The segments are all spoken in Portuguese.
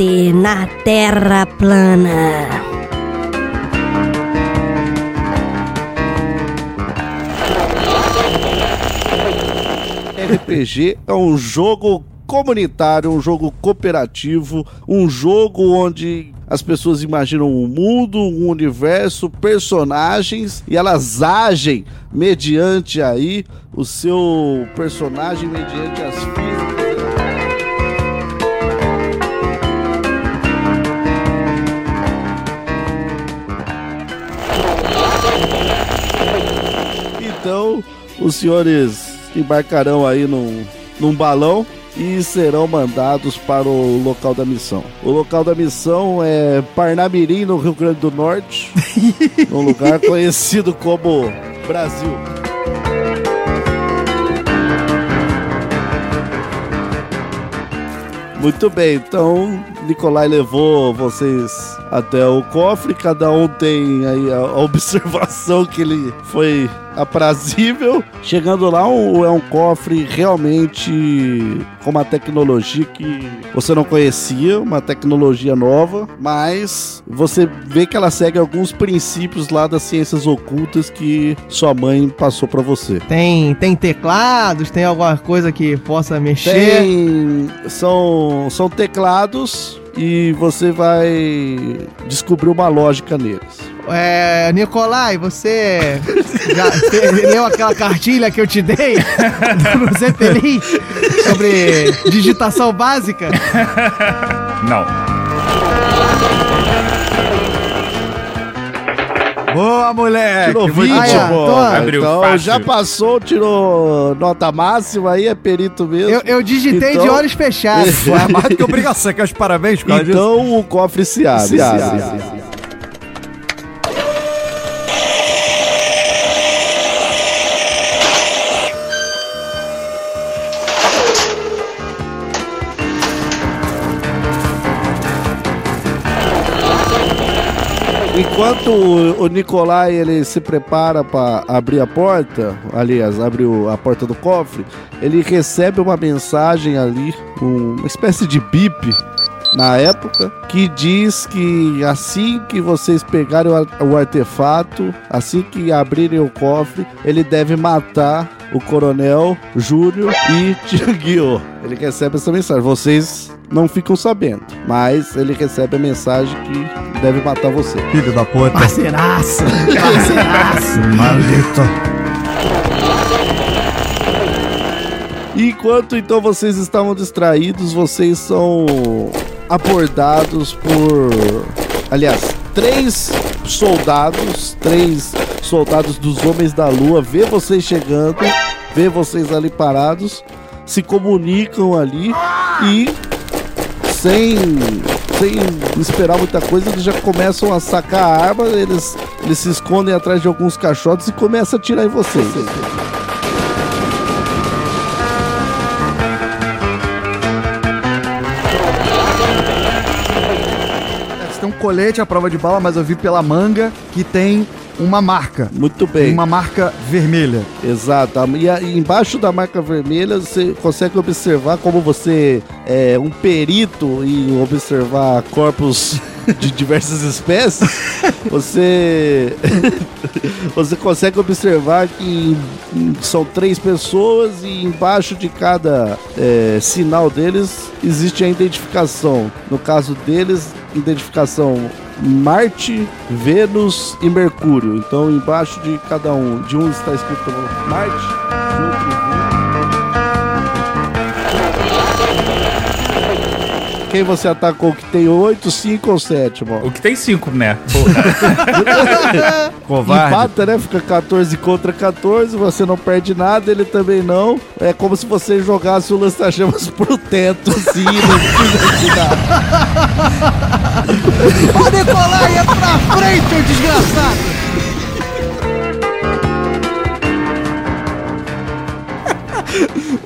Anteriormente na Terra plana. RPG é um jogo comunitário, um jogo cooperativo, um jogo onde as pessoas imaginam um mundo, um universo, personagens e elas agem mediante aí o seu personagem, mediante as Então, os senhores embarcarão aí num, num balão e serão mandados para o local da missão. O local da missão é Parnamirim, no Rio Grande do Norte, num lugar conhecido como Brasil. Muito bem, então Nicolai levou vocês até o cofre, cada um tem aí a observação que ele foi aprazível. Chegando lá, um- é um cofre realmente com uma tecnologia que você não conhecia, uma tecnologia nova, mas você vê que ela segue alguns princípios lá das ciências ocultas que sua mãe passou pra você. Tem, tem teclados, tem alguma coisa que possa mexer. Tem. São, são teclados e você vai descobrir uma lógica neles. É, Nicolai, você já leu aquela cartilha que eu te dei no Zeppelin sobre digitação básica? Não. Boa, moleque! Tirou muito 20, Aí, ó, pô. tô- Abriu Então fácil. já passou, tirou nota máxima aí, é perito mesmo. Eu, eu digitei Então- de olhos fechados. Pô, é mais do que obrigação. Você quer os parabéns por causa disso? Então o cofre se abre. Se abre. Enquanto o, o Nicolai ele se prepara para abrir a porta, aliás, abre o- a porta do cofre, ele recebe uma mensagem ali, um- uma espécie de bip na época, que diz que assim que vocês pegarem o, ar- o artefato, assim que abrirem o cofre, ele deve matar o coronel Júnior e Tianguio. Ele recebe essa mensagem. Vocês não ficam sabendo, mas ele recebe a mensagem que deve matar você. Filho da puta. Parceiraço, parceiraço. Maldito. Enquanto então vocês estavam distraídos, vocês são abordados por. Aliás, três soldados, três soldados dos Homens da Lua, vê vocês chegando, vê vocês ali parados, se comunicam ali e sem, sem esperar muita coisa, eles já começam a sacar a arma, eles, eles se escondem atrás de alguns caixotes e começam a atirar em vocês. Colete à prova de bala, mas eu vi pela manga que tem uma marca. Muito bem. Uma marca vermelha. Exato. E embaixo da marca vermelha você consegue observar como você é um perito em observar corpos de diversas espécies. Você você consegue observar que são três pessoas e embaixo de cada é, sinal deles existe a identificação. No caso deles, identificação Marte, Vênus e Mercúrio. Então, embaixo de cada um, de um está escrito Marte, de outro Quem você atacou que tem 8, 5 ou 7, mano? O que tem cinco, né? Porra. Covarde. Empata, né? Fica 14 contra 14, você não perde nada, ele também não. É como se você jogasse o lança-chamas pro teto, assim, não precisa de nada. Ô, Nicolai, é pra frente, ô desgraçado!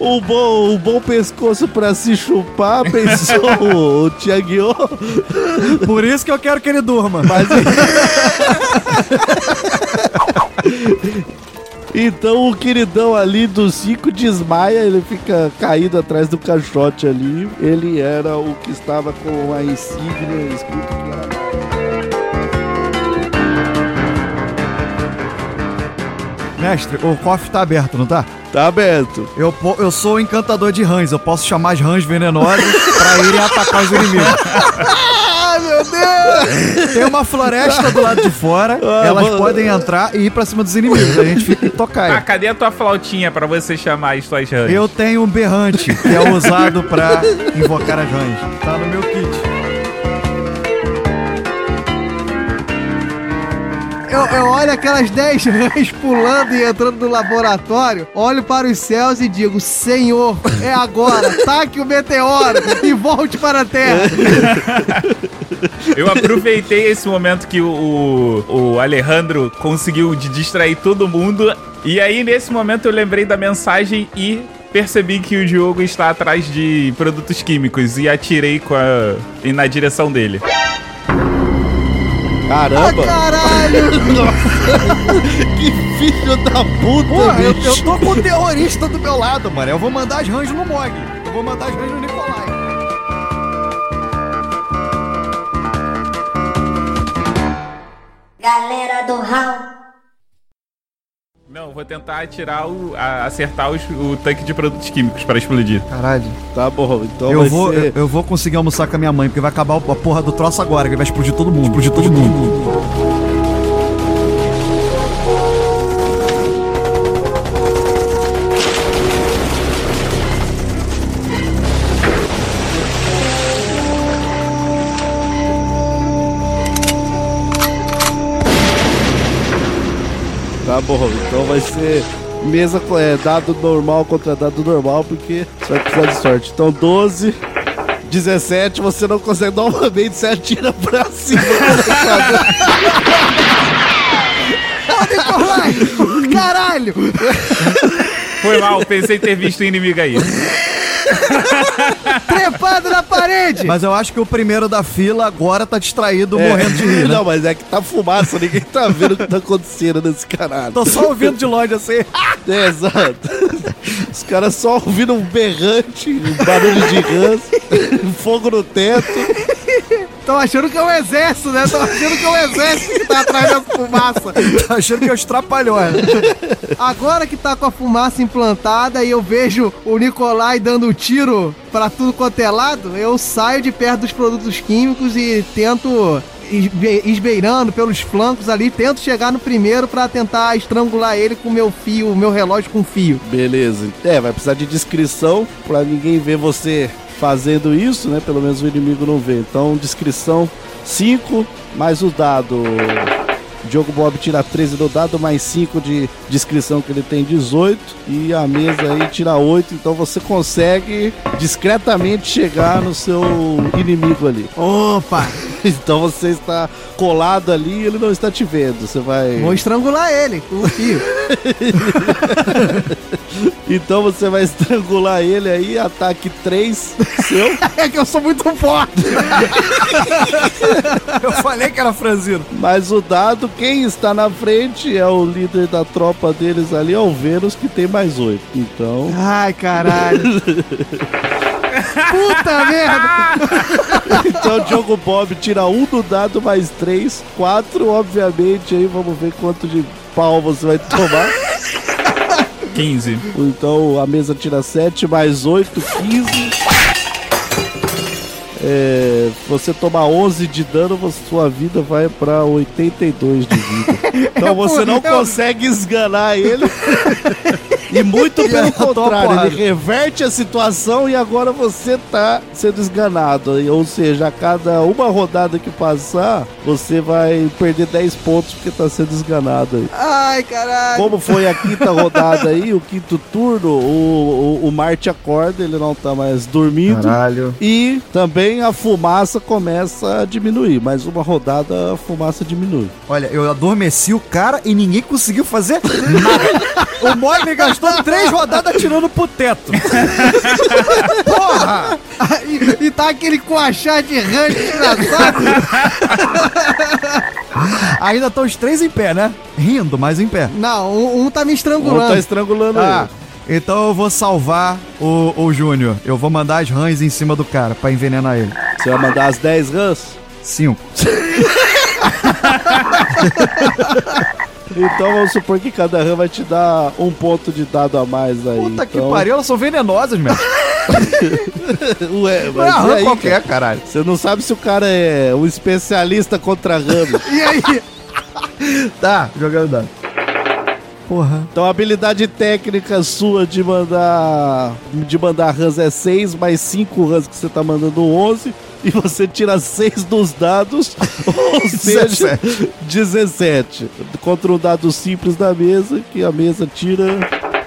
Um bom, um bom pescoço pra se chupar, pensou o, o Tiaguinho. Por isso que eu quero que ele durma. Mas. Então o queridão ali do 5 desmaia, ele fica caído atrás do caixote ali. Ele era o que estava com a insígnia escrito que Mestre, o cofre tá aberto, não tá? Tá aberto. Eu, eu sou o encantador de rãs, eu posso chamar as rãs venenosas pra irem atacar os inimigos. Ah, meu Deus! Tem uma floresta do lado de fora, Ah, elas mano. podem entrar e ir pra cima dos inimigos. A gente fica em Ah, cadê a tua flautinha pra você chamar as tuas rãs? Eu tenho um berrante, que é usado pra invocar as rãs. Tá no meu kit. Eu, eu olho aquelas 10 rãs pulando e entrando no laboratório, olho para os céus e digo: Senhor, é agora, taque o meteoro e volte para a Terra. Eu aproveitei esse momento que o, o, Alejandro conseguiu distrair todo mundo. E aí, nesse momento, eu lembrei da mensagem e percebi que o Diogo está atrás de produtos químicos e atirei com a, na direção dele. Ah, Caramba! caralho! que filho da puta, Porra, eu, eu tô com o terrorista do meu lado, mano. Eu vou mandar as rãs no Mog. Eu vou mandar as rãs no Nicolai. Galera do Hall. Não, vou tentar atirar o. a- acertar os- o tanque de produtos químicos para explodir. Caralho. Tá bom, então Eu vai vou, ser... eu, eu vou conseguir almoçar com a minha mãe, porque vai acabar a porra do troço agora, que vai explodir todo mundo. Explodir todo mundo. Tá bom, então vai ser mesa é, dado normal contra dado normal, porque você vai precisar de sorte. Então 12, 17, você não consegue novamente, você atira pra cima. Nicolai! Caralho! Foi mal, pensei ter visto o inimigo aí. Na parede! Mas eu acho que o primeiro da fila agora tá distraído, morrendo de rir, né? Não, mas é que tá fumaça, ninguém tá vendo o que tá acontecendo nesse caralho. Tô só ouvindo de longe assim. É, exato. Os caras só ouvindo um berrante, um barulho de rãs, fogo no teto. Tão achando que é o exército, né? Tão achando que é o exército que tá atrás da fumaça. Tá achando que é os trapalhões. né? Agora que tá com a fumaça implantada e eu vejo o Nicolai dando tiro pra tudo quanto é lado, eu saio de perto dos produtos químicos e tento esbe- esbeirando pelos flancos ali, tento chegar no primeiro pra tentar estrangular ele com meu fio, meu relógio com fio. Beleza. É, vai precisar de descrição pra ninguém ver você fazendo isso, né? Pelo menos o inimigo não vê. Então, descrição 5 mais o dado. Diogo Bob tira 13 do dado, mais 5 de descrição que ele tem 18. E a mesa aí tira 8. Então você consegue discretamente chegar no seu inimigo ali. Opa! Então você está colado ali e ele não está te vendo. Você vai. Vou estrangular ele com o fio. Então você vai estrangular ele aí, ataque 3 seu. É que eu sou muito forte! Eu falei que era franzino. Mas o dado, quem está na frente é o líder da tropa deles ali, é o Vênus, que tem mais 8. Então. Ai, caralho! Puta merda! Então o Diogo Bob tira um do dado mais 3, 4, obviamente, aí vamos ver quanto de pau você vai tomar. 15. Então a mesa tira 7 mais 8, 15. É, você tomar 11 de dano, sua vida vai pra 82 de vida. Então você não consegue esganar ele. E muito pelo contrário, ele reverte a situação e agora você tá sendo esganado. Ou seja, a cada uma rodada que passar, você vai perder 10 pontos porque tá sendo esganado aí. Ai, caralho. Como foi a quinta rodada aí, o quinto turno, o, o, o Marte acorda, ele não tá mais dormindo. Caralho. E também a fumaça começa a diminuir. Mais uma rodada, a fumaça diminui. Olha, eu adormeci o cara e ninguém conseguiu fazer nada. o Mogli gastou três rodadas atirando pro teto. Porra! e, e tá aquele coachá de rancho desgraçado. Ainda estão os três em pé, né? Rindo, mas em pé. Não, um, um tá me Um estrangulando. tá estrangulando Ah, ele. então eu vou salvar o, o Júnior. Eu vou mandar as rãs em cima do cara pra envenenar ele. Você vai mandar as 10 rãs? Cinco. Então vamos supor que cada rã vai te dar um ponto de dado a mais aí. Puta que então... pariu, elas são venenosas, mesmo. Ué, Não é mas rã aí, qualquer, cara? caralho. Você não sabe se o cara é um especialista contra rã. E aí? Tá, jogando dado. Porra. Então a habilidade técnica sua de mandar de mandar rãs é 6, mais 5 rãs que você tá mandando 11. E você tira 6 dos dados, ou seja, 17. Contra um dado simples da mesa, que a mesa tira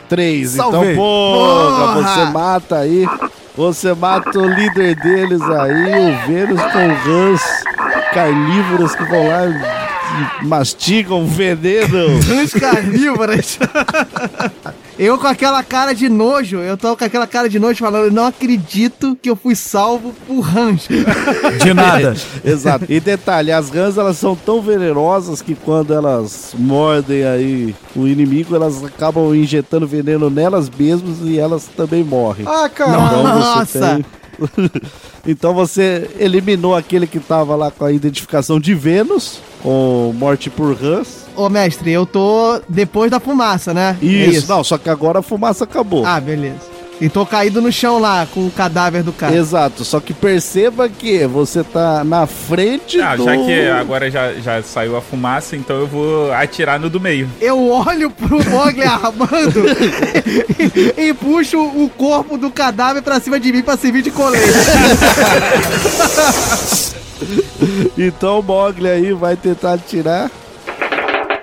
3. Então, porra, Porra! você mata aí. Você mata o líder deles aí, o Vênus com rãs carnívoras que vão lá e mastigam veneno. Rãs carnívoras. Eu com aquela cara de nojo, eu tô com aquela cara de nojo falando, eu não acredito que eu fui salvo por rãs. De nada. Exato. E detalhe, as rãs elas são tão venenosas que quando elas mordem aí o inimigo, elas acabam injetando veneno nelas mesmas e elas também morrem. Ah, cara. Então Nossa! você tem. então você eliminou aquele que tava lá com a identificação de Vênus, com morte por rãs. Ô mestre, eu tô depois da fumaça, né? É Isso, não, só que agora a fumaça acabou. Ah, beleza. E tô caído no chão lá com o cadáver do cara. Exato, só que perceba que você tá na frente Ah, do... já que agora já, já saiu a fumaça, então eu vou atirar no do meio. Eu olho pro Mogli armando e, e puxo o corpo do cadáver pra cima de mim pra servir de colete. Então o Mogli aí vai tentar atirar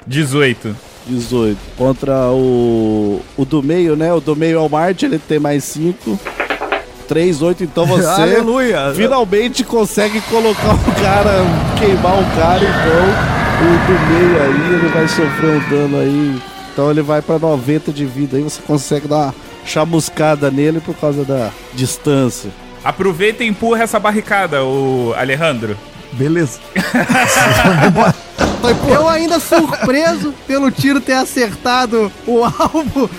18. 18 contra o, o do meio, né? O do meio é o Marte, ele tem mais 5. 3, 8, então você Aleluia. finalmente consegue colocar o cara, queimar o cara, então o do meio aí, ele vai sofrer um dano aí. Então ele vai pra 90 de vida aí, você consegue dar uma chamuscada nele por causa da distância. Aproveita e empurra essa barricada, o Alejandro. Beleza. Eu ainda surpreso pelo tiro ter acertado o alvo.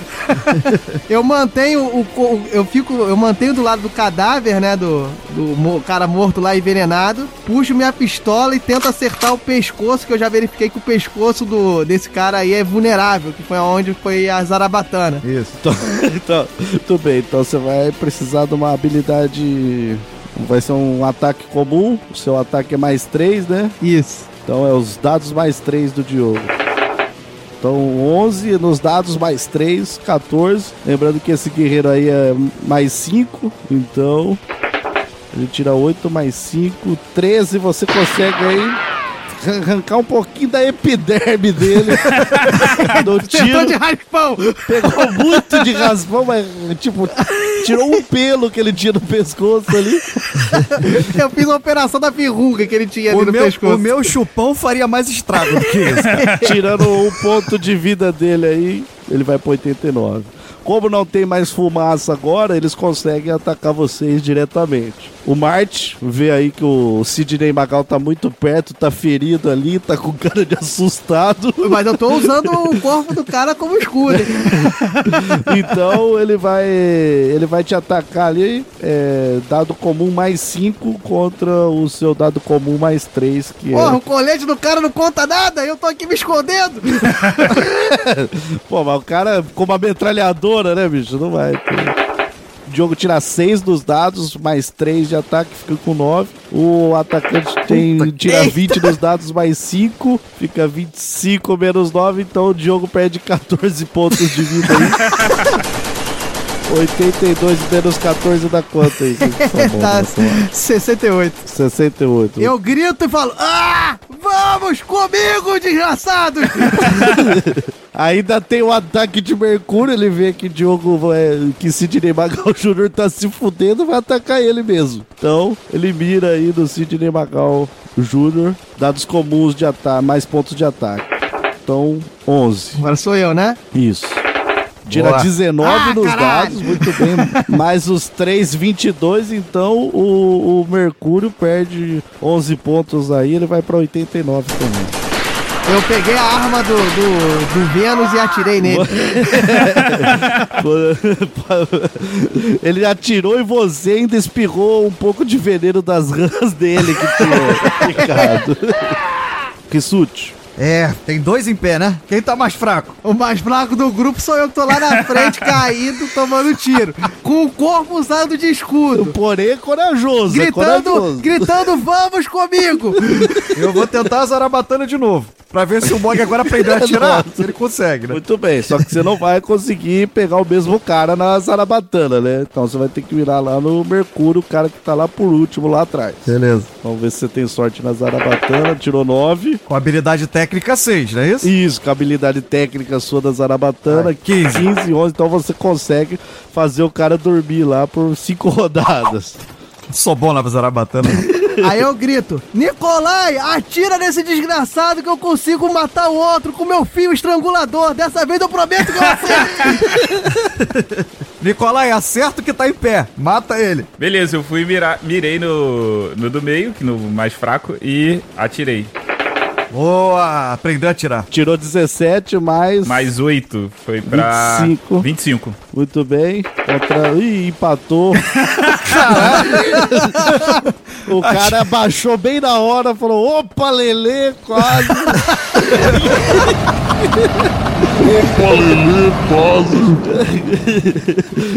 eu mantenho o, co- eu fico, eu mantenho do lado do cadáver, né, do, do cara morto lá envenenado. Puxo minha pistola e tento acertar o pescoço, que eu já verifiquei que o pescoço do desse cara aí é vulnerável, que foi aonde foi a zarabatana. Isso. Então, então, tudo bem, então você vai precisar de uma habilidade. Vai ser um ataque comum, o seu ataque é mais 3, né? Isso. Então é os dados mais 3 do Diogo. Então 11 nos dados mais 3, 14. Lembrando que esse guerreiro aí é mais 5, então ele tira 8 mais 5, 13. Você consegue aí arrancar um pouquinho da epiderme dele do tiro. de raspão. Pegou muito de raspão, mas tipo, tirou um pelo que ele tinha no pescoço ali. Eu fiz a operação da verruga que ele tinha ali O no meu, pescoço. o meu chupão faria mais estrago do que isso. Tirando um ponto de vida dele aí, ele vai pra 89. Como não tem mais fumaça agora, eles conseguem atacar vocês diretamente. O Marte vê aí que o Sidney Magal tá muito perto, tá ferido ali, tá com cara de assustado. Mas eu tô usando o corpo do cara como escudo. Então ele vai ele vai te atacar ali, é, dado comum mais 5 contra o seu dado comum mais 3, que Porra, é... o colete do cara não conta nada, eu tô aqui me escondendo. Pô, mas o cara com uma metralhadora, né, bicho? Não vai ter. Diogo tira 6 dos dados, mais 3 de ataque, fica com 9. O atacante tem, tira 20 dos dados, mais 5, fica 25 menos 9. Então o Diogo perde 14 pontos de vida aí. 82 menos 14 dá quanto aí? Tá bom, Tá, né, Soares? 68. 68. Eu grito e falo: Ah! Vamos comigo, desgraçados! Ainda tem o ataque de Mercúrio, ele vê que Diogo, é, que Sidney Magal Jr. tá se fudendo, vai atacar ele mesmo. Então, ele mira aí no Sidney Magal Jr. Dados comuns de ataque, mais pontos de ataque. Então, 11. Agora sou eu, né? Isso. Tira Boa. 19 Ah, nos caralho. dados, muito bem. Mais os 3, 22. Então, o, o Mercúrio perde 11 pontos aí, ele vai pra 89 também. Eu peguei a arma do, do, do Vênus e atirei nele. Ele atirou em você e ainda espirrou um pouco de veneno das rãs dele que tinha ficado. Rissuti. É, tem dois em pé, né? Quem tá mais fraco? O mais fraco do grupo sou eu que tô lá na frente, caído, tomando tiro. Com o corpo usado de escudo. Porém, é corajoso. é Gritando, corajoso. gritando, vamos comigo! Eu vou tentar a zarabatana de novo. Pra ver se o Mog agora aprendeu a atirar. se ele consegue, né? Muito bem, só que você não vai conseguir pegar o mesmo cara na Zarabatana, né? Então você vai ter que virar lá no Mercúrio, o cara que tá lá por último, lá atrás. Beleza. Vamos ver se você tem sorte na Zarabatana. Tirou 9. Com habilidade técnica 6, não é isso? Isso, com a habilidade técnica sua da Zarabatana, Ah, 15. 15, 11. Então você consegue fazer o cara dormir lá por 5 rodadas. Sou bom na zarabatana. Aí eu grito: Nicolai, atira nesse desgraçado que eu consigo matar o outro com meu fio estrangulador. Dessa vez eu prometo que eu acerto. Nicolai, acerta o que tá em pé. Mata ele. Beleza, eu fui mirar, mirei no, no do meio, que no mais fraco, e atirei. Boa, aprendeu a atirar. Tirou 17, mais. Mais 8, foi pra 25. 25. Muito bem. Contra... Ih, empatou. o cara baixou bem na hora, falou: opa, Lelê, quase.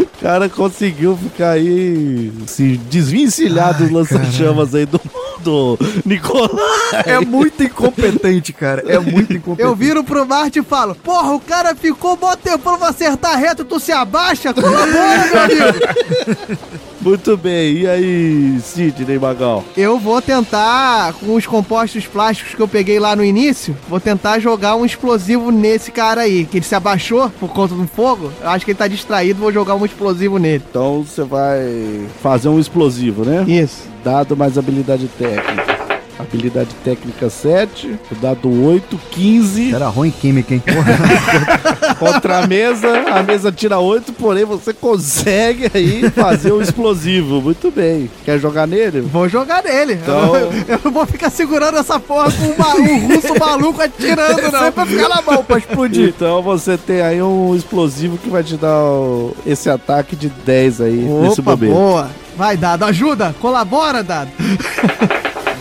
O cara conseguiu ficar aí se desvencilhar dos lança-chamas aí do, do Nicolai. É muito incompetente, cara. É muito incompetente. Eu viro pro Marte e falo: Porra, o cara ficou mó tempão pra acertar reto, tu se abaixa? Colabora, meu amigo! Muito bem. E aí, Sidney Magal? Eu vou tentar, com os compostos plásticos que eu peguei lá no início, vou tentar jogar um explosivo nesse cara aí, que ele se abaixou por conta do fogo. Eu acho que ele tá distraído, vou jogar um explosivo nele. Então você vai fazer um explosivo, né? Isso. Dado mais habilidade técnica. Habilidade técnica 7, o dado 8, 15. Era ruim química, hein? Contra a mesa, a mesa tira 8, porém você consegue aí fazer um explosivo. Muito bem. Quer jogar nele? Vou jogar nele. Então- Eu, eu não vou ficar segurando essa porra com um, ma- um russo maluco atirando, não. Sempre ficar na mão pra explodir. Então você tem aí um explosivo que vai te dar o- esse ataque de 10 aí nesse Opa, momento. boa. Vai, Dado, ajuda. Colabora, Dado.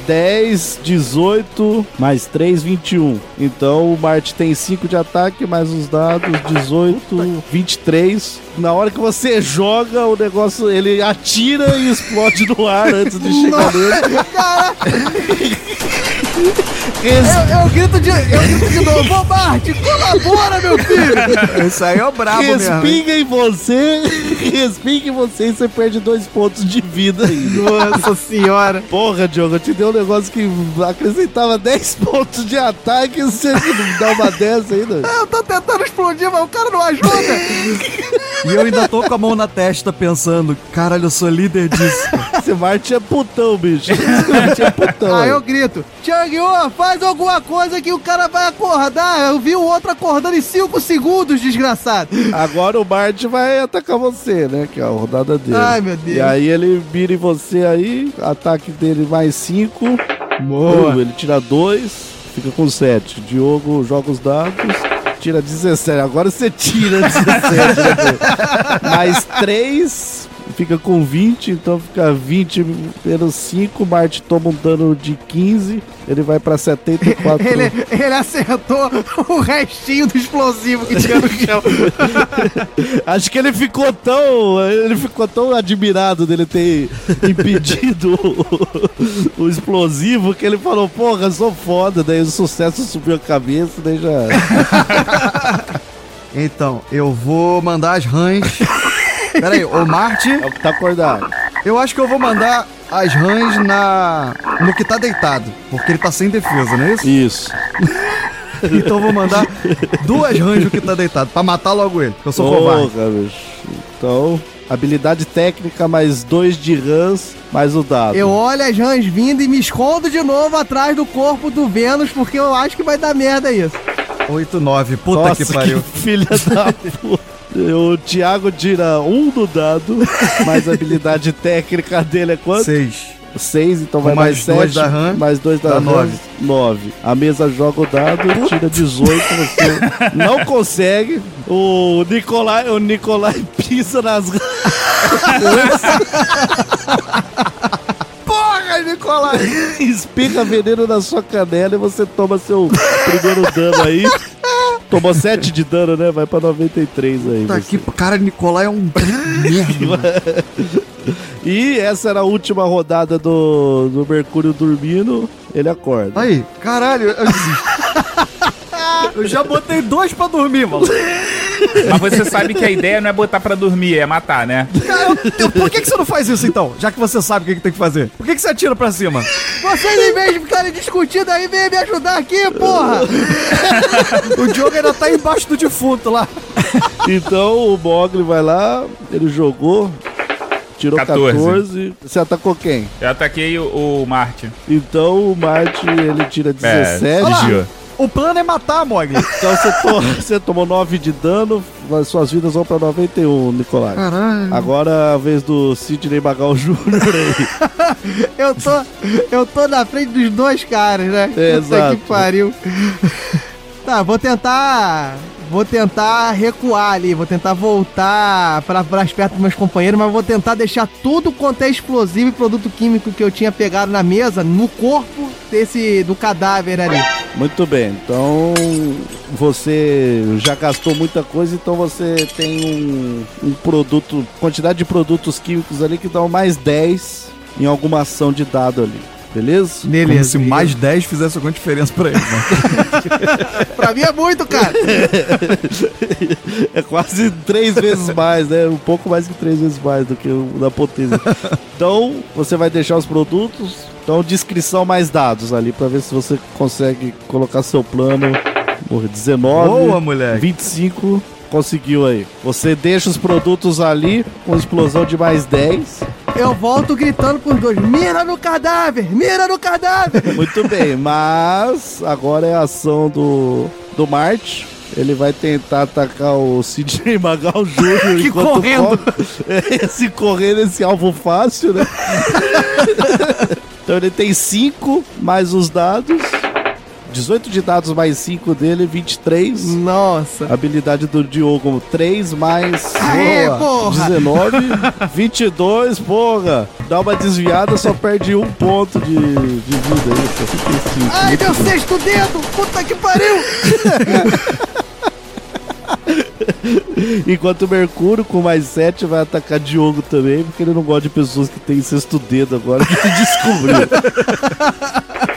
10, 18, mais 3, 21. Então o Marte tem 5 de ataque, mais os dados, 18, 23. Na hora que você joga, o negócio, ele atira e explode no ar antes de chegar nele. Res- Eu, eu grito de, eu grito de novo. Ô, Marte, colabora, meu filho. Isso aí é o brabo mesmo. Respinga em você, respinga em você e você perde dois pontos de vida. Nossa senhora. Porra, Diogo, eu te dei um negócio que acrescentava 10 pontos de ataque e você não dá uma dessa ainda. Eu tô tentando explodir, mas o cara não ajuda. E eu ainda tô com a mão na testa pensando, caralho, eu sou líder disso. Esse Marte é putão, bicho. Esse Marte é putão. Aí eu grito, Tiago, faz alguma coisa que o cara vai acordar. Eu vi o outro acordando em 5 segundos, desgraçado. Agora o Marte vai atacar você, né? Que é a rodada dele. Ai, meu Deus. E aí ele vira em você aí, ataque dele mais 5. Boa. Ele tira 2, fica com 7. Diogo joga os dados. Tira 17. Agora você tira 17. né, mais 3. Fica com 20, então fica 20 menos 5, Marte toma um dano de 15, ele vai pra 74. Ele, ele acertou o restinho do explosivo que tinha no chão. Acho que ele ficou tão. Ele ficou tão admirado dele ter impedido o, o explosivo que ele falou, porra, sou foda. Daí o sucesso subiu a cabeça, daí já. Então, eu vou mandar as rãs. Pera aí, ô Marte, É o que tá acordado. eu acho que eu vou mandar as rãs na no que tá deitado, porque ele tá sem defesa, não é isso? Isso. Então eu vou mandar duas rãs no que tá deitado, pra matar logo ele, que eu sou covarde. Porra, bicho. Então, habilidade técnica mais dois de rãs, mais o dado. Eu olho as rãs vindo e me escondo de novo atrás do corpo do Vênus, porque eu acho que vai dar merda isso. 8, 9, puta Nossa, que pariu. filha da puta. O Thiago tira um do dado, mas a habilidade técnica dele é quanto? 6. 6, então vai mais mais dois 7, da RAM, mais 2 da dá RAM, nove. 9. A mesa joga o dado, tira 18, você não consegue. O Nicolai, o Nicolai pisa nas Porra, Nicolai! espirra veneno na sua canela e você toma seu primeiro dano aí. Tomou 7 de dano, né? Vai pra 93 aí. Puta você. que cara, Nicolai é um merda. E essa era a última rodada do, do Mercúrio dormindo. Ele acorda. Aí, caralho, eu. Eu já botei dois pra dormir, mano. Mas você sabe que a ideia não é botar pra dormir, é matar, né? Cara, eu- eu- por que, que você não faz isso então? Já que você sabe o que, que tem que fazer. Por que, que você atira pra cima? Vocês, em vez de ficarem discutindo aí, vem me ajudar aqui, porra! O Diogo ainda tá embaixo do defunto lá. Então o Mogli vai lá, ele jogou, tirou 14. 14. Você atacou quem? Eu ataquei o, o Marte. Então o Marte ele tira 17. É. O plano é matar, Mogli. Então você, to- você tomou 9 de dano, as suas vidas vão pra 91, Nicolai. Caralho. Agora é a vez do Sidney Magal Jr. aí. Eu tô, eu tô na frente dos dois caras, né? É, Puta exato. que pariu. Tá, vou tentar. Vou tentar recuar ali, vou tentar voltar pra, pras perto dos meus companheiros, mas vou tentar deixar tudo quanto é explosivo e produto químico que eu tinha pegado na mesa no corpo desse do cadáver ali. Muito bem, então você já gastou muita coisa, então você tem um, um produto, quantidade de produtos químicos ali que dão mais 10 em alguma ação de dado ali, beleza? Como se mais 10 fizesse alguma diferença pra ele, mano. Pra mim é muito, cara. É quase três vezes mais, né? Um pouco mais que três vezes mais do que o da potência. Então, você vai deixar os produtos. Então, descrição mais dados ali pra ver se você consegue colocar seu plano. Porra, 19. Boa, moleque. 25. Conseguiu aí. Você deixa os produtos ali com explosão de mais 10. Eu volto gritando pros dois: mira no cadáver! Mira no cadáver! Muito bem, mas agora é a ação do, do Marte. Ele vai tentar atacar o Sidney Magal Jr. Que enquanto correndo. corre. Esse correndo, esse alvo fácil, né? então ele tem 5 mais os dados. 18 de dados mais 5 dele, 23. Nossa. Habilidade do Diogo, 3 mais Aê, porra! 19, 22, porra. Dá uma desviada, só perde um ponto de, de vida aí. Ai, meu sexto dedo! Puta que pariu! Enquanto o Mercúrio, com mais 7, vai atacar Diogo também, porque ele não gosta de pessoas que têm sexto dedo agora, que descobriu.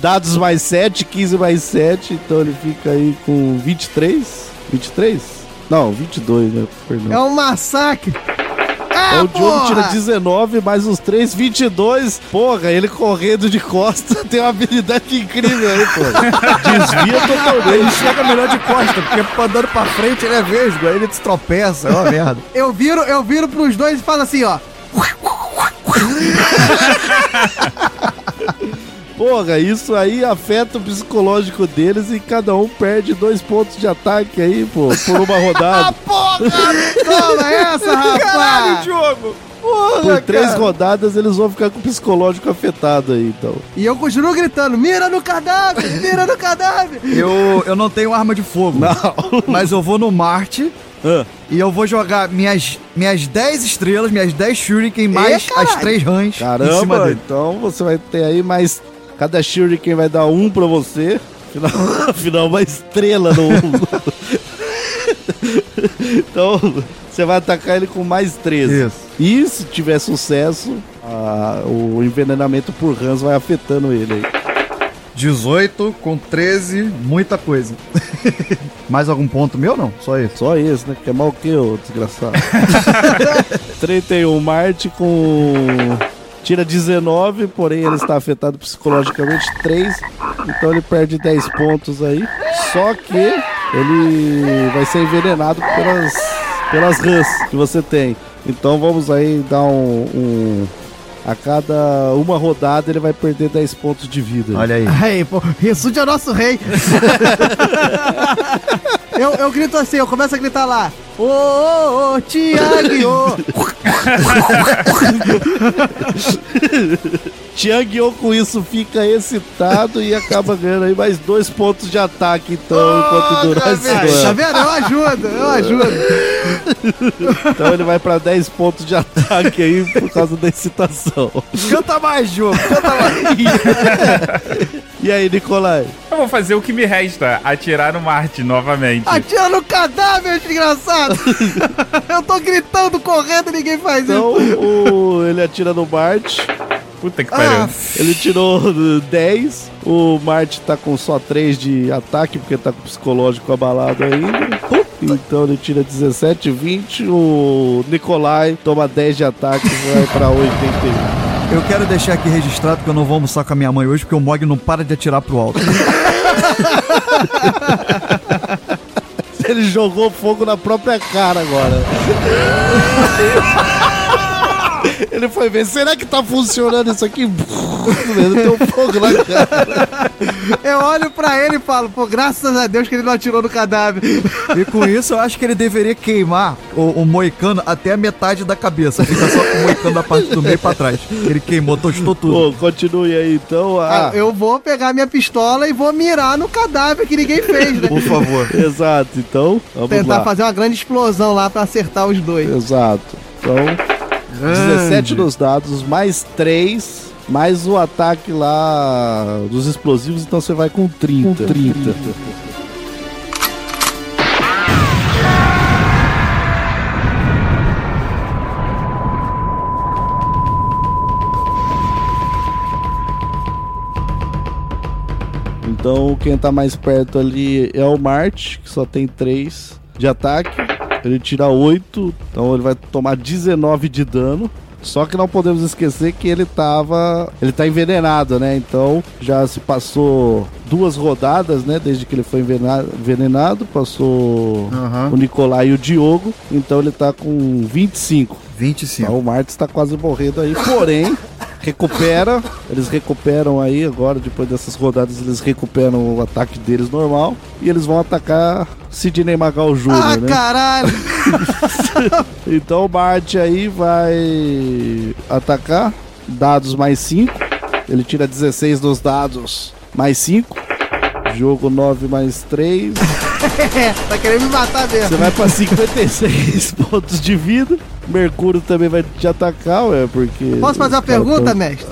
Dados mais 7, 15 mais 7, então ele fica aí com 23. 23? Não, 22, né? Perdão. É um massacre! Ah, Então o Diogo porra! tira 19, mais os 3, 22. Porra, ele correndo de costa tem uma habilidade incrível aí, pô. Desvia Ele totalmente. chega melhor de costa, porque andando pra frente ele é vesgo, aí ele se tropeça, é uma merda. Eu viro, eu viro pros dois e falo assim, ó. Porra, isso aí afeta o psicológico deles e cada um perde dois pontos de ataque aí, pô, por uma rodada. Porra! Toma essa, rapaz! Diogo! por Porra, três cara. rodadas eles vão ficar com o psicológico afetado aí, então. E eu continuo gritando, mira no cadáver! Mira no cadáver! Eu, eu não tenho arma de fogo. Não. Mas eu vou no Marte Ah, E eu vou jogar minhas, minhas 10 estrelas, minhas 10 Shuriken, mais caralho. as 3 rãs em cima caramba, dele. então você vai ter aí mais. Cada Shuriken vai dar um pra você. Afinal, afinal uma estrela no. então, você vai atacar ele com mais 13. Isso. E se tiver sucesso, a- o envenenamento por rãs vai afetando ele aí. 18 com 13, muita coisa. mais algum ponto meu não? Só esse. Só esse, né? Quer mal o que, ô desgraçado? 31 Marte com. Tira 19, porém ele está afetado psicologicamente 3. Então ele perde 10 pontos aí. Só que ele vai ser envenenado pelas, pelas rãs que você tem. Então vamos aí dar um. um- a cada uma rodada ele vai perder 10 pontos de vida. Olha aí. Aí, pô, Rissuti é o nosso rei. eu, eu grito assim, eu começo a gritar lá. Ô, ô, ô, Tiago! Tiang com isso fica excitado e acaba ganhando aí mais dois pontos de ataque, então, enquanto durar esse Tá duelo. vendo? Eu ajudo, eu ajudo. Então ele vai pra 10 pontos de ataque aí por causa da excitação. Canta mais, jogo. Canta mais. E aí, Nicolai? Eu vou fazer o que me resta, atirar no Marte novamente. Atira no cadáver, desgraçado! eu tô gritando, correndo, ninguém faz Então, isso. o, ele atira no Marte. Puta que pariu. Ah, Ele tirou 10. O Marte tá com só 3 de ataque, porque tá com o psicológico abalado ainda. Então ele tira 17, 20. O Nicolai toma 10 de ataque e vai pra 81. Eu quero deixar aqui registrado que eu não vou almoçar com a minha mãe hoje, porque o Mog não para de atirar pro alto. Ele jogou fogo na própria cara agora. Ele foi ver, será que tá funcionando isso aqui? Ele tem um fogo na cara. eu olho pra ele e falo, pô, graças a Deus que ele não atirou no cadáver. E com isso, eu acho que ele deveria queimar o, o moicano até a metade da cabeça. Fica só com o moicano da parte do meio pra trás. Ele queimou, tostou tudo. Pô, continue aí então. Ah, Ah, eu vou pegar minha pistola e vou mirar no cadáver que ninguém fez, né? Por favor. Exato, então vamos Tentar lá. fazer uma grande explosão lá pra acertar os dois. Exato. Então, 17 nos dados, mais 3, mais o ataque lá dos explosivos, então você vai com 30. Com 30. Então, quem tá mais perto ali é o Marte, que só tem 3 de ataque. Ele tira 8, então ele vai tomar 19 de dano. Só que não podemos esquecer que ele tava. Ele tá envenenado, né? Então já se passou duas rodadas, né? Desde que ele foi envenenado. Passou Aham. o Nicolai e o Diogo. Então ele tá com 25. 25. Então, o Martins está quase morrendo aí, porém, recupera. Eles recuperam aí agora, depois dessas rodadas, eles recuperam o ataque deles normal. E eles vão atacar Sidney Magal Jr., Ah, né? caralho! Então o Marte aí vai atacar. Dados mais 5. Ele tira 16 dos dados mais 5. Jogo 9 mais 3. É, tá querendo me matar mesmo. Você vai pra 56 pontos de vida. Mercúrio também vai te atacar, ué, porque. Posso fazer uma pergunta, tão- mestre?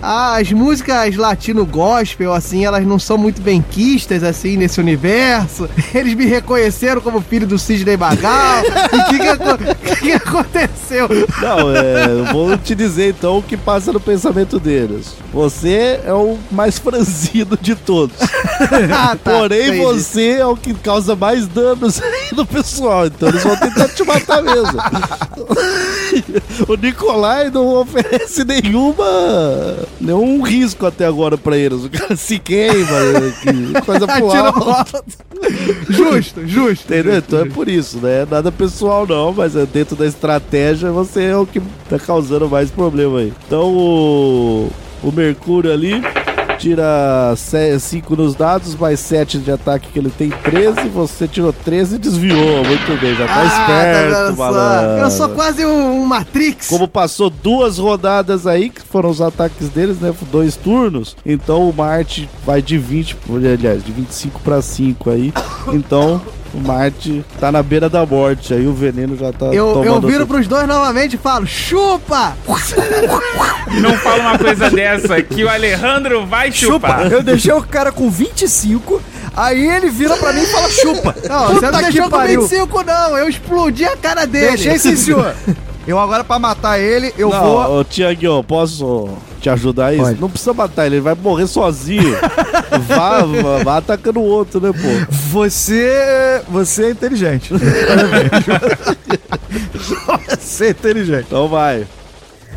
Ah, As músicas latino gospel, assim, elas não são muito benquistas, assim, nesse universo. Eles me reconheceram como filho do Sidney Magal. E o que, que que aconteceu? não, é, eu vou te dizer então o que passa no pensamento deles. Você é o mais franzido de todos. Ah, tá, Porém, entendi. você é o que causa mais danos aí no pessoal. Então eles vão tentar te matar mesmo. o Nicolai não oferece nenhuma. nenhum risco até agora pra eles. O cara se queima, que coisa pro alto. Justo, justo. Entendeu? justo, Então é justo. por isso, né? Nada pessoal não, mas é dentro da estratégia você é o que tá causando mais problema aí. Então o, o Mercúrio ali tira 5 nos dados, mais 7 de ataque que ele tem 13, você tirou 13 e desviou. Muito bem, já tá Ah, esperto, vendo só? malandro. Eu sou quase um, um Matrix. Como passou duas rodadas aí, que foram os ataques deles, né? Dois turnos. Então o Marte vai de 20, aliás, de 25 para 5 aí. Então o Marte tá na beira da morte. Aí o veneno já tá Eu, eu tomando... viro pros dois novamente e falo, chupa! Não fala uma coisa dessa, que o Alejandro vai Chupa! chupar. Eu deixei o cara com 25, aí ele vira pra mim e fala chupa. Não, você não Puta deixou com pariu. 25 não, eu explodi a cara dele. Deixei sim, senhor. Eu agora, pra matar ele, eu Não, vou... ô, Tiaguinho, posso te ajudar aí? Pode. Não precisa matar ele, ele vai morrer sozinho. vá, vá, vá atacando o outro, né, pô? Você... Você é inteligente. você é inteligente. Então vai.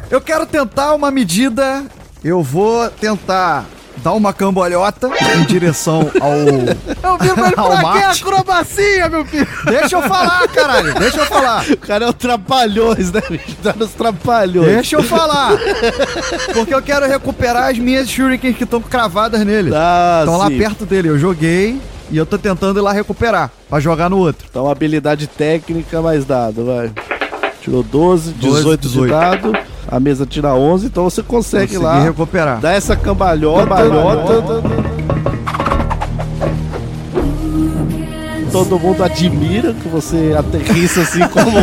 Eu quero tentar uma medida. Eu vou tentar dar uma cambalhota em direção ao. Eu pra ele, Ao pra que Marte. acrobacia, meu filho? Deixa eu falar, caralho! Deixa eu falar! O cara é o Trapalhões, né, bicho? Tá nos Trapalhões. Deixa eu falar! Porque eu quero recuperar as minhas shurikens que estão cravadas nele. Ah, Estão lá perto dele. Eu joguei e eu tô tentando ir lá recuperar. Pra jogar no outro. Então, habilidade técnica mais dado, vai. Tirou 12, 12, 18 18. de dado. A mesa tira 11, então você consegue Consegui lá recuperar. dar essa cambalhota. cambalhota. Todo mundo admira que você aterrissa assim como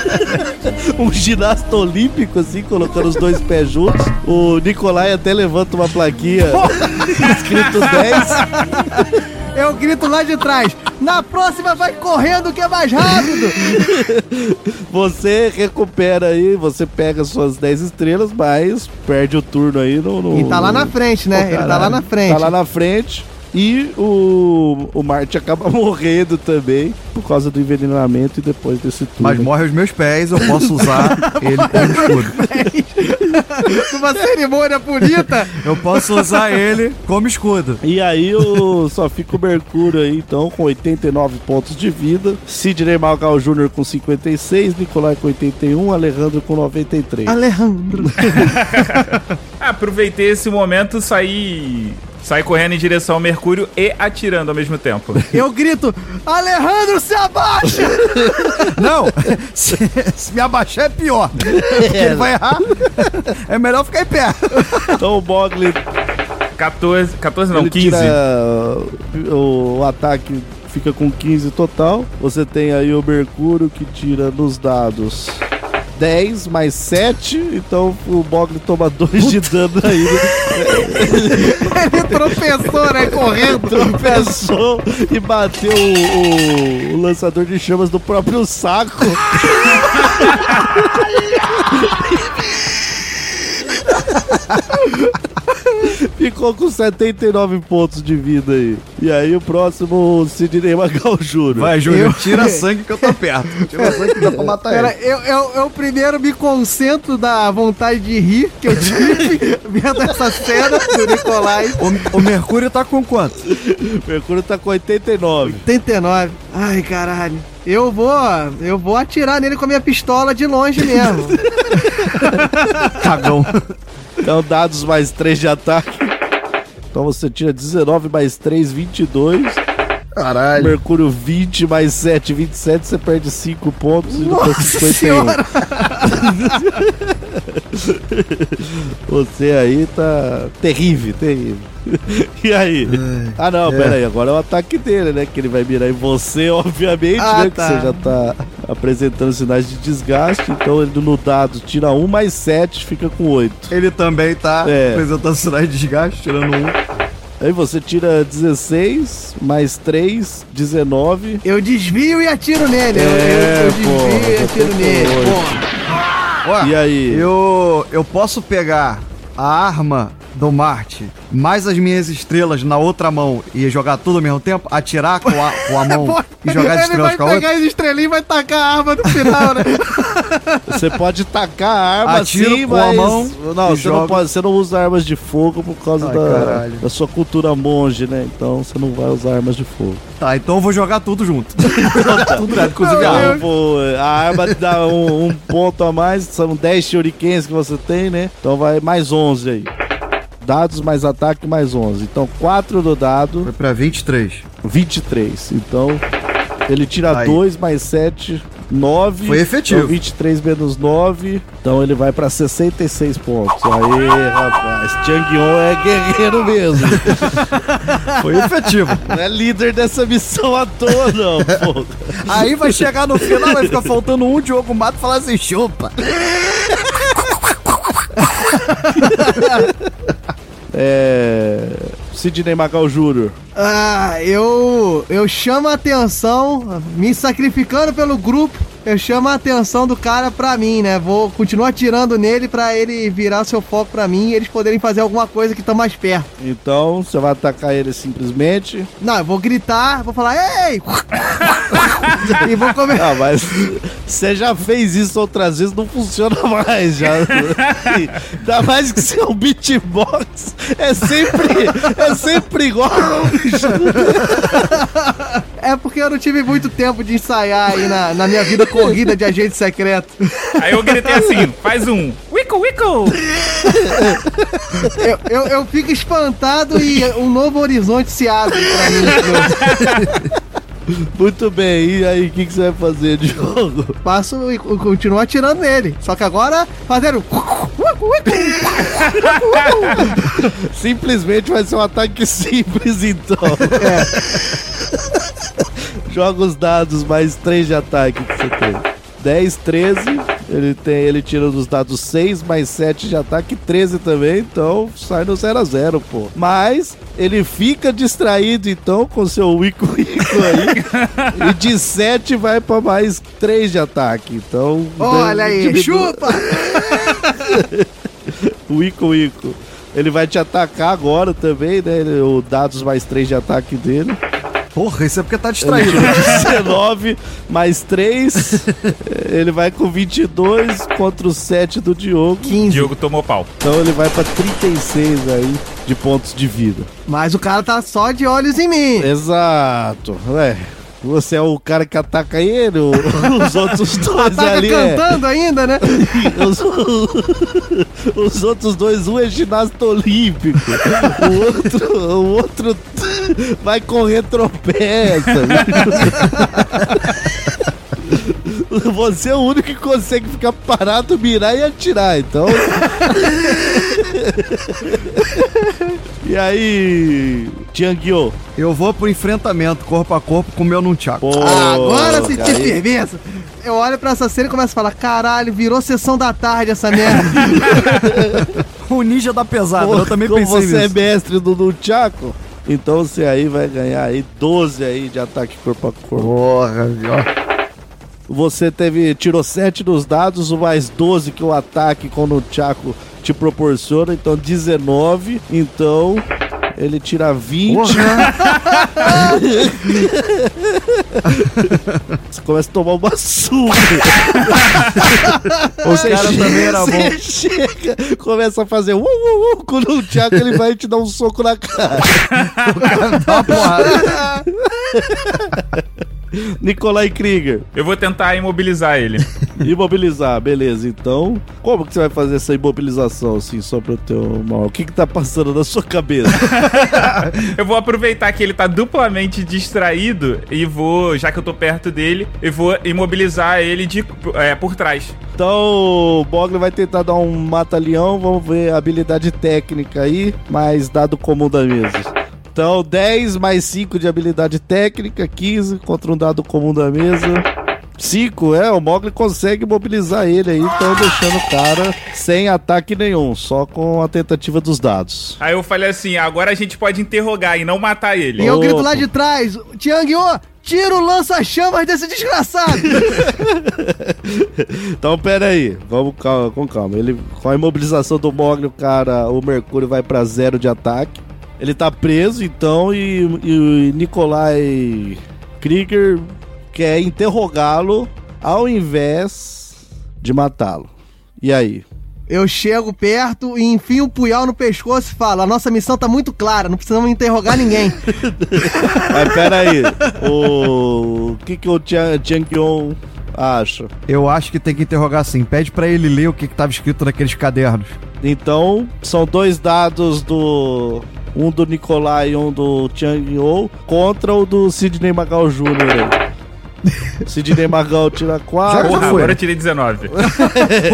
um ginasta olímpico, assim, colocando os dois pés juntos. O Nicolai até levanta uma plaquinha escrito 10. Eu grito lá de trás. Na próxima vai correndo que é mais rápido. Você recupera aí, você pega suas 10 estrelas, mas perde o turno aí no. no- E tá lá na frente, né? Pô, Ele tá lá na frente. Tá lá na frente. E o, o Marte acaba morrendo também por causa do envenenamento e depois desse turno. Mas morre os meus pés, eu posso usar ele como escudo. Numa cerimônia bonita. Eu posso usar ele como escudo. E aí o, só fica o Mercúrio aí, então, com 89 pontos de vida. Sidney Malgal Jr. com 56, Nicolai com 81, Alejandro com 93. Alejandro. Aproveitei esse momento, saí. Saí correndo em direção ao Mercúrio e atirando ao mesmo tempo. Eu grito, Alejandro, se abaixa! Não, se, se me abaixar é pior. Porque ele vai errar. É melhor ficar em pé. Então o Mogli 14, 14 não, ele 15. tira o, o ataque fica com 15 total. Você tem aí o Mercúrio que tira nos dados 10 mais 7, então o Mogli toma 2 de dano aí. né? Ele tropeçou, né? Correndo. Tropeçou e bateu o, o- o lançador de chamas do próprio saco. Ficou com 79 pontos de vida aí. E aí o próximo, Sidney Magal Jr. Vai, Júnior, tira sangue que eu tô perto. Tira sangue que dá pra matar Pera, ele. eu, eu, eu primeiro me concentro da vontade de rir que eu tive vendo essa cena do Nicolai. O, o Mercúrio tá com quanto? O Mercúrio tá com 89. 89. Ai, caralho. Eu vou, eu vou atirar nele com a minha pistola de longe mesmo. Cagão. Então, dados mais 3 de ataque. Então você tira 19 mais 3, 22. Caralho. Mercúrio 20 mais 7, 27. Você perde 5 pontos e Nossa 51. senhora! Você aí tá terrível, terrível. E aí? ah, não, é. pera aí. Agora é o ataque dele, né? Que ele vai mirar em você, obviamente, Ah, né? tá. Que você já tá apresentando sinais de desgaste. Então ele no dado tira 1 mais 7, fica com 8. Ele também tá É. apresentando sinais de desgaste, tirando um. Aí você tira 16 mais 3, 19. Eu desvio e atiro nele. Eu- eu, É, eu desvio porra, e atiro nele. Porra. Ó, E aí? Eu, eu posso pegar a arma do Marte mais as minhas estrelas na outra mão e jogar tudo ao mesmo tempo? Atirar com a, com a mão e jogar as Ele estrelas vai com a outra? pegar as estrelinhas e vai tacar a arma no final, né? Você pode tacar a arma Atiro sim, com a mas mão não, você não pode, você não usa armas de fogo por causa Ai, da, da sua cultura monge, né? Então você não vai usar armas de fogo. Tá, então eu vou jogar tudo junto. tudo junto, inclusive a arma. Pô, a arma dá um, um ponto a mais, são 10 shurikens que você tem, né? Então vai mais 11 aí. Dados mais ataque mais 11. Então 4 no dado, Foi pra 23. 23. Então ele tira Aí. 2 mais 7, 9. Foi efetivo. Então 23 menos 9. Então ele vai pra 66 pontos. Aí, rapaz. Chang-Yon é guerreiro mesmo. Foi efetivo. Não é líder dessa missão à toa, não, pô. Aí vai chegar no final, vai ficar faltando um Diogo Mato e falar assim, chupa. É. Sidney Magal Jr. Ah, eu eu chamo a atenção, me sacrificando pelo grupo, eu chamo a atenção do cara pra mim, né? Vou continuar atirando nele pra ele virar seu foco pra mim e eles poderem fazer alguma coisa que tá mais perto. Então, você vai atacar ele simplesmente. Não, eu vou gritar, vou falar, ei! e vou comer. Ah, mas você já fez isso outras vezes, não funciona mais já. Ainda mais que seu beatbox é sempre, é sempre igual. É porque eu não tive muito tempo de ensaiar aí na, na minha vida corrida de agente secreto. Aí eu gritei assim, faz um Wickle Wickle! Eu, eu, eu fico espantado e um novo horizonte se abre pra mim. Muito bem, e aí, o que, que você vai fazer de jogo? Passo e co- continuo atirando nele. Só que agora fazendo. Simplesmente vai ser um ataque simples, então. Joga os dados mais 3 de ataque que você tem. 10, 13. Ele, tem, ele tira dos dados 6 mais 7 de ataque, 13 também, então sai no 0 a 0 pô. Mas ele fica distraído então com seu Wico Wico aí. e de 7 vai pra mais 3 de ataque. Então. Olha aí, diminui- chupa! o Ico Ico. Ele vai te atacar agora também, né? Ele- O dados mais 3 de ataque dele. Porra, isso é porque tá Ele distraído. tirou 19 mais 3. Ele vai com 22 contra o 7 do Diogo. 15. Diogo tomou pau. Então ele vai pra 36 aí de pontos de vida. Mas o cara tá só de olhos em mim. Exato. Ué, você é o cara que ataca ele? Os outros dois Tá ali é. cantando ainda, né? Os, os outros dois, um é ginasta olímpico, o outro, o outro vai correr tropeça. Você é o único que consegue ficar parado, mirar e atirar, então. e aí, Tianguio? Eu vou pro enfrentamento corpo a corpo com o meu nunchaku. Pô, Ah, agora senti aí- firmeza. Eu olho pra essa cena e começo a falar: caralho, virou sessão da tarde essa merda. O ninja da pesada, Pô, eu também como pensei você é nisso. mestre do Nunchaku, então você aí vai ganhar aí 12 aí de ataque corpo a corpo. Porra, Você teve tirou 7 nos dados, o mais 12 que o ataque com o Nunchaku te proporciona, então 19. Então ele tira 20. Você começa a tomar uma surra. O cara também era bom. Você chega, começa a fazer uh, uh, uh, com o Nunchaku, ele vai te dar um soco na cara. Dá uma porrada. Nikolai Krieger. Eu vou tentar imobilizar ele. Imobilizar, beleza. Então, como que você vai fazer essa imobilização, assim, só pra eu ter uma... O que que tá passando na sua cabeça? Eu vou aproveitar que ele tá duplamente distraído e vou, já que eu tô perto dele, eu vou imobilizar ele de, é, por trás. Então, o Bogler vai tentar dar um mata-leão, vamos ver a habilidade técnica aí, mais dado comum da mesa. Então, 10 mais 5 de habilidade técnica, 15 contra um dado comum da mesa. 5, é, o Mogli consegue mobilizar ele aí, então deixando o cara sem ataque nenhum, só com a tentativa dos dados. Aí eu falei assim: agora a gente pode interrogar e não matar ele. E eu grito lá de trás: Tianguiô, tira o lança-chamas desse desgraçado! Então, pera aí, vamos calma, com calma. Ele, com a imobilização do Mogli, o cara, o Mercúrio vai pra zero de ataque. Ele tá preso, então, e, e o Nikolai Krieger quer interrogá-lo ao invés de matá-lo. E aí? Eu chego perto e enfio um punhal no pescoço e falo: a nossa missão tá muito clara, não precisamos interrogar ninguém. Mas pera aí, o, o que que o Tian- Tianqion acha? Eu acho que tem que interrogar assim. Pede pra ele ler o que, que tava escrito naqueles cadernos. Então, são dois dados do. Um do Nikolai e um do Chang Yo contra o do Sidney Magal Jr. aí. Sidney Magal tira 4. Porra, foi. agora eu tirei 19.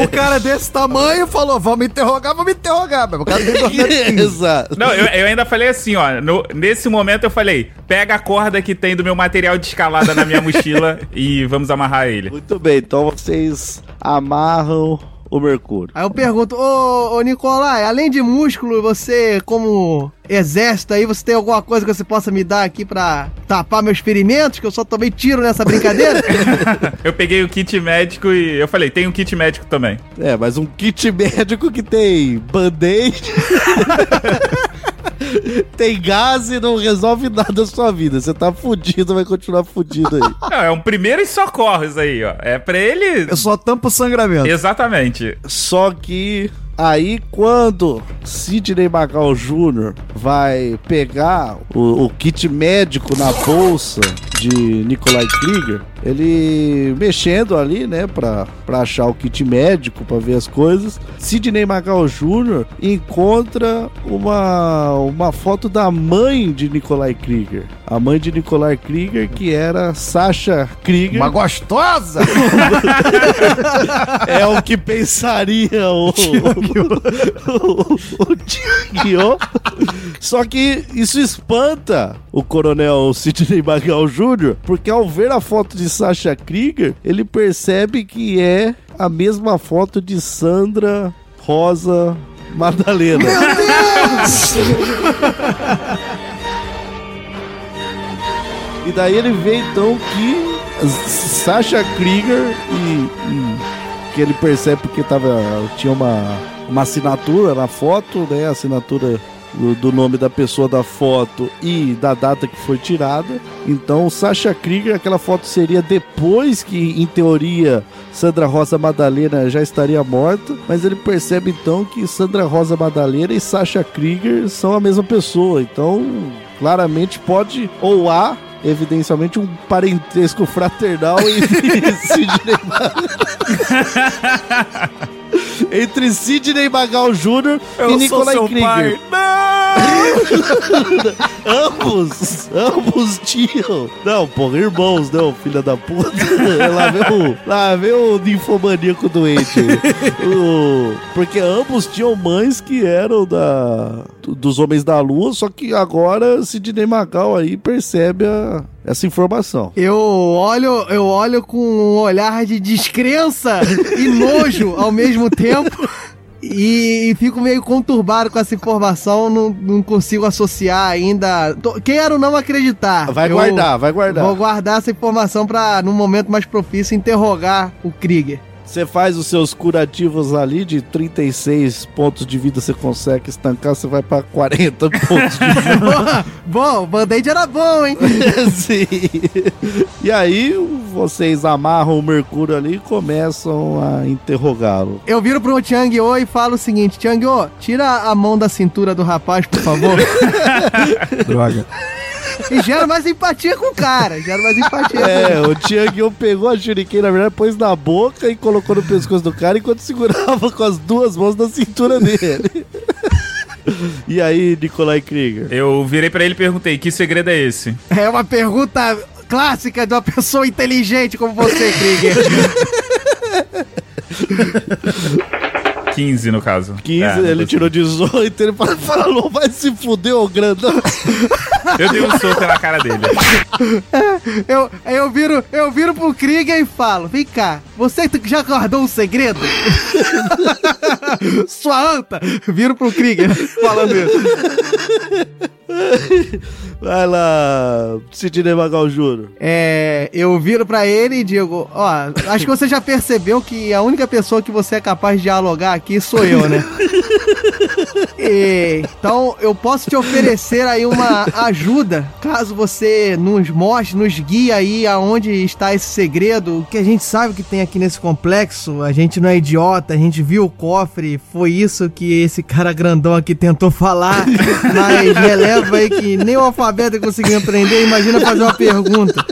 O cara desse tamanho falou: vamos interrogar, vamos interrogar. Mas o cara tem. Exato. Não, eu, eu ainda falei assim, ó. no- nesse momento eu falei: pega a corda que tem do meu material de escalada na minha mochila e vamos amarrar ele. Muito bem, então vocês amarram o Mercúrio. Aí eu pergunto, ô, ô Nicolai, além de músculo, você, como exército aí, você tem alguma coisa que você possa me dar aqui pra tapar meus ferimentos? Que eu só tomei tiro nessa brincadeira? Eu peguei o kit médico e eu falei: tem um kit médico também. É, mas um kit médico que tem band-aid. tem gás e não resolve nada da sua vida. Você tá fudido, vai continuar fudido aí. Não, é um primeiros socorros aí, ó. É pra ele. Eu só tampo o sangramento. Exatamente. Só que aí quando Sidney Magal Jr. vai pegar o, o kit médico na bolsa de Nikolai Krieger, ele mexendo ali, né, pra, pra achar o kit médico, pra ver as coisas, Sidney Magal Jr. encontra uma, uma foto da mãe de Nikolai Krieger. A mãe de Nikolai Krieger, que era Sasha Krieger. Uma gostosa! É o que pensaria o, o, o Tianguio. Só que isso espanta o coronel Sidney Magal Jr., porque ao ver a foto de Sasha Krieger, ele percebe que é a mesma foto de Sandra Rosa Madalena. E daí ele vê então que Sasha Krieger e, e que ele percebe porque tava, tinha uma, uma assinatura na foto, né? Assinatura do, do nome da pessoa da foto e da data que foi tirada. Então, Sasha Krieger, aquela foto seria depois que, em teoria, Sandra Rosa Madalena já estaria morta, mas ele percebe então que Sandra Rosa Madalena e Sasha Krieger são a mesma pessoa. Então, claramente pode ou há evidencialmente um parentesco fraternal entre Sidney. entre Sidney Magal Jr. e Nicolai Krieger. ambos, ambos tinham. Não, porra, irmãos, não, filha da puta. lá vem o, lá vem o ninfomaníaco doente. O- porque ambos tinham mães que eram da, dos Homens da Lua, só que agora Sidney Magal aí percebe a- essa informação. Eu olho, eu olho com um olhar de descrença e nojo ao mesmo tempo. E fico meio conturbado com essa informação, não, não consigo associar ainda. Tô- Quero não acreditar. Vai Eu guardar, vai guardar. Vou guardar essa informação pra, num momento mais propício, interrogar o Krieger. Você faz os seus curativos ali, de 36 pontos de vida você consegue estancar, você vai pra 40 pontos de vida. bom, o band-aid era bom, hein? Sim. E aí vocês amarram o Mercúrio ali e começam a interrogá-lo. Eu viro pro Tiangyo e falo o seguinte: Tiangyo, tira a mão da cintura do rapaz, por favor. Droga. E gera mais empatia com o cara. Gera mais empatia É, o Tianguio pegou a Shuriken, na verdade, pôs na boca e colocou no pescoço do cara enquanto segurava com as duas mãos na cintura dele. E aí, Nikolai Krieger? Eu virei pra ele e perguntei: que segredo é esse? É uma pergunta clássica de uma pessoa inteligente como você, Krieger. 15 no caso. 15, É, ele tirou 18, ele falou, vai se fuder, ô grandão. Eu dei um soco na cara dele. Eu, eu, viro, eu viro pro Krieger e falo: Vem cá, você já guardou um segredo? Sua anta! Viro pro Krieger falando isso. Vai lá, Sidney Magal Júnior. É, eu viro pra ele e digo: Ó, acho que você já percebeu que a única pessoa que você é capaz de dialogar aqui sou eu, né? E, então eu posso te oferecer aí uma ajuda caso você nos mostre, nos guie aí aonde está esse segredo. O que a gente sabe que tem aqui nesse complexo, a gente não é idiota, a gente viu o cofre, foi isso que esse cara grandão aqui tentou falar, mas releva aí que nem o alfabeto conseguiu aprender, imagina fazer uma pergunta.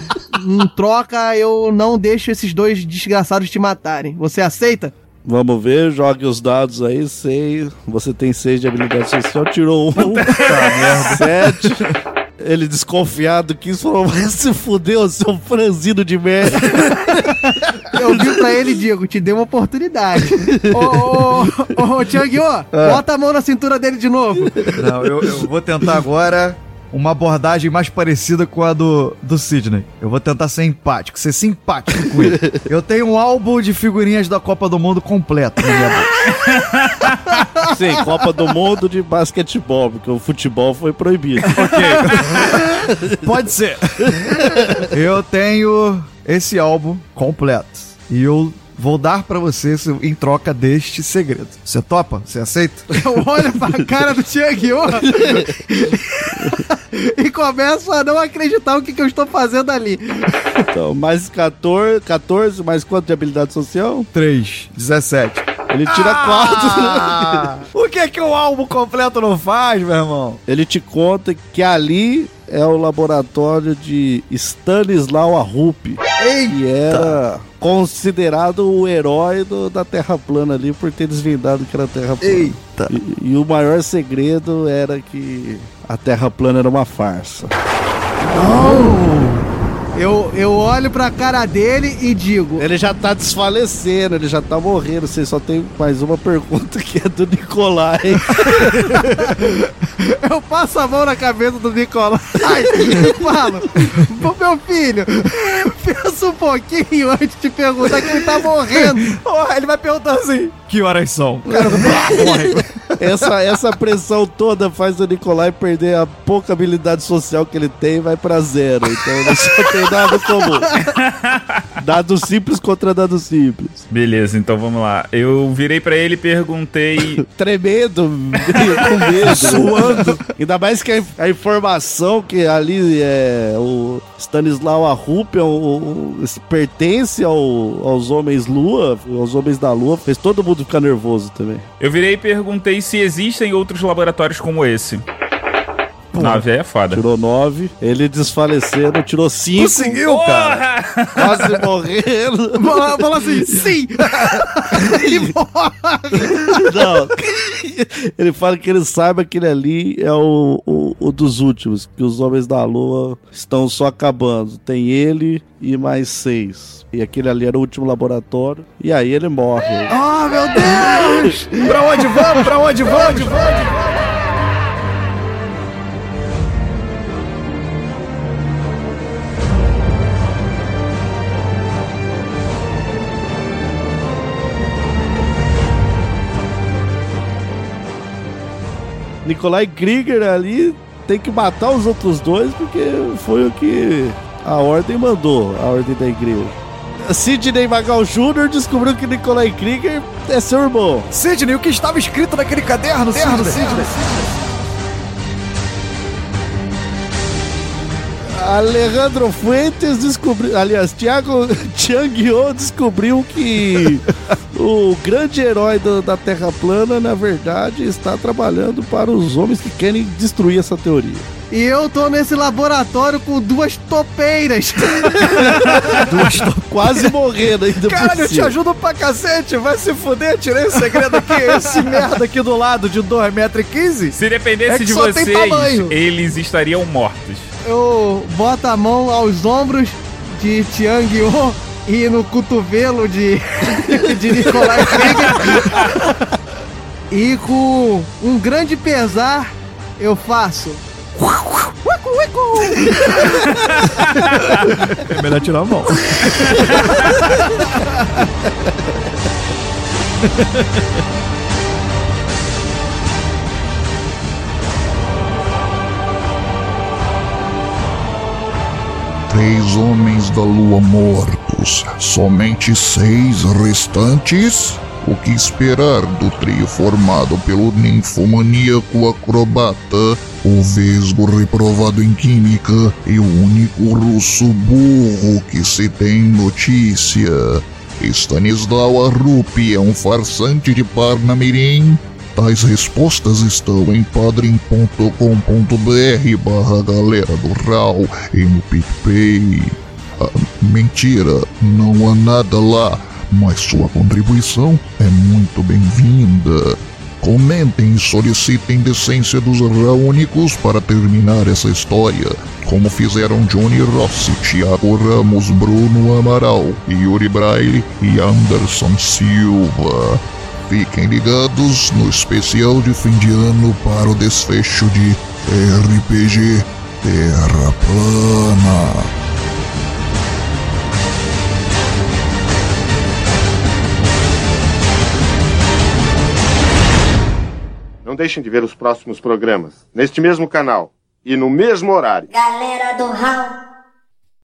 Em troca, eu não deixo esses dois desgraçados te matarem. Você aceita? Vamos ver, jogue os dados aí, sei. Você tem 6 de habilidade social, tirou um. tá, merda. 7. ele desconfiado quis falou, vai se fudeu, seu franzino de merda. Eu vi pra ele, Diego, te dei uma oportunidade. Ô, ô, ô, ô Tianguinho, bota a mão na cintura dele de novo. Não, eu, eu vou tentar agora uma abordagem mais parecida com a do, do Sidney. Eu vou tentar ser empático, ser simpático com ele. Eu tenho um álbum de figurinhas da Copa do Mundo completo na minha. Sim, Copa do Mundo de basquetebol, porque o futebol foi proibido. Pode ser. Eu tenho esse álbum completo. E eu vou dar pra você em troca deste segredo. Você topa? Você aceita? Eu olho pra cara do Tianguinho e começo a não acreditar o que, que eu estou fazendo ali. Então, mais 14, 14, mais quanto de habilidade social? 3, 17. Ele tira 4. O que que o álbum completo não faz, meu irmão? Ele te conta que ali é o laboratório de Stanislau Arrup, que era considerado o herói do- da Terra plana ali por ter desvendado que era Terra plana. Eita. E, e o maior segredo era que a Terra plana era uma farsa. Eu, eu olho pra cara dele e digo: Ele já tá desfalecendo, ele já tá morrendo. Você só tem mais uma pergunta que é do Nicolai. Eu passo a mão na cabeça do Nicolai e falo: "Pô, Meu filho, pensa um pouquinho antes de perguntar que ele tá morrendo. Porra, ele vai perguntar assim: Que horas são? Cara, morre. Essa, essa pressão toda faz o Nicolai perder a pouca habilidade social que ele tem e vai pra zero. Então ele só tem dado comum. Dado simples contra dado simples. Beleza, então vamos lá. Eu virei pra ele e perguntei. Tremendo, com medo. Suando. Ainda mais que a, a informação que ali é o Stanislau Arrup é o- o- pertence ao- aos homens lua, aos homens da lua, fez todo mundo ficar nervoso também. Eu virei e perguntei se existem outros laboratórios como esse. Nove é foda. Tirou 9, ele desfalecendo, tirou 5. Conseguiu, cara. Porra! Quase morrendo. Fala fala assim: Sim! Não. Ele fala que ele saiba que ele ali é o, o, o dos últimos, que os homens da lua estão só acabando. Tem ele e mais seis. E aquele ali era o último laboratório. E aí ele morre. Oh, meu Deus! Pra onde vamos? Pra onde vamos? vamos? Nikolai Krieger ali tem que matar os outros dois porque foi o que a ordem mandou, a ordem da igreja. Sidney Magal Jr. descobriu que Nikolai Krieger é seu irmão. Sidney, o que estava escrito naquele caderno, Sidney? Sidney? Alejandro Fuentes descobriu. Aliás, Thiago Tianguio descobriu que o grande herói do- da Terra plana, na verdade, está trabalhando para os homens que querem destruir essa teoria. E eu tô nesse laboratório com duas topeiras. Quase morrendo ainda Caralho, eu te ajudo pra cacete. Vai se fuder, tirei o segredo aqui. Esse merda aqui do lado de 2,15m. Se dependesse É de só tem vocês, tamanho. eles estariam mortos. Eu boto a mão aos ombros de Tiang Yo e no cotovelo de, de Nicolai Krieger. e com um grande pesar eu faço. É melhor tirar a mão. Três homens da lua mortos, somente seis restantes? O que esperar do trio formado pelo ninfomaníaco acrobata, o vesgo reprovado em química e o único russo burro que se tem notícia? Stanislau Arrupi é um farsante de Parnamirim? Tais respostas estão em padrim.com.br barra galera do RAL e no PicPay. Ah, mentira, não há nada lá, mas sua contribuição é muito bem-vinda. Comentem e solicitem decência dos Raônicos para terminar essa história, como fizeram Johnny Rossi, Thiago Ramos, Bruno Amaral, Yuri Braille e Anderson Silva. Fiquem ligados no especial de fim de ano para o desfecho de RPG Terra Plana. Não deixem de ver os próximos programas, neste mesmo canal e no mesmo horário. Galera do Raul.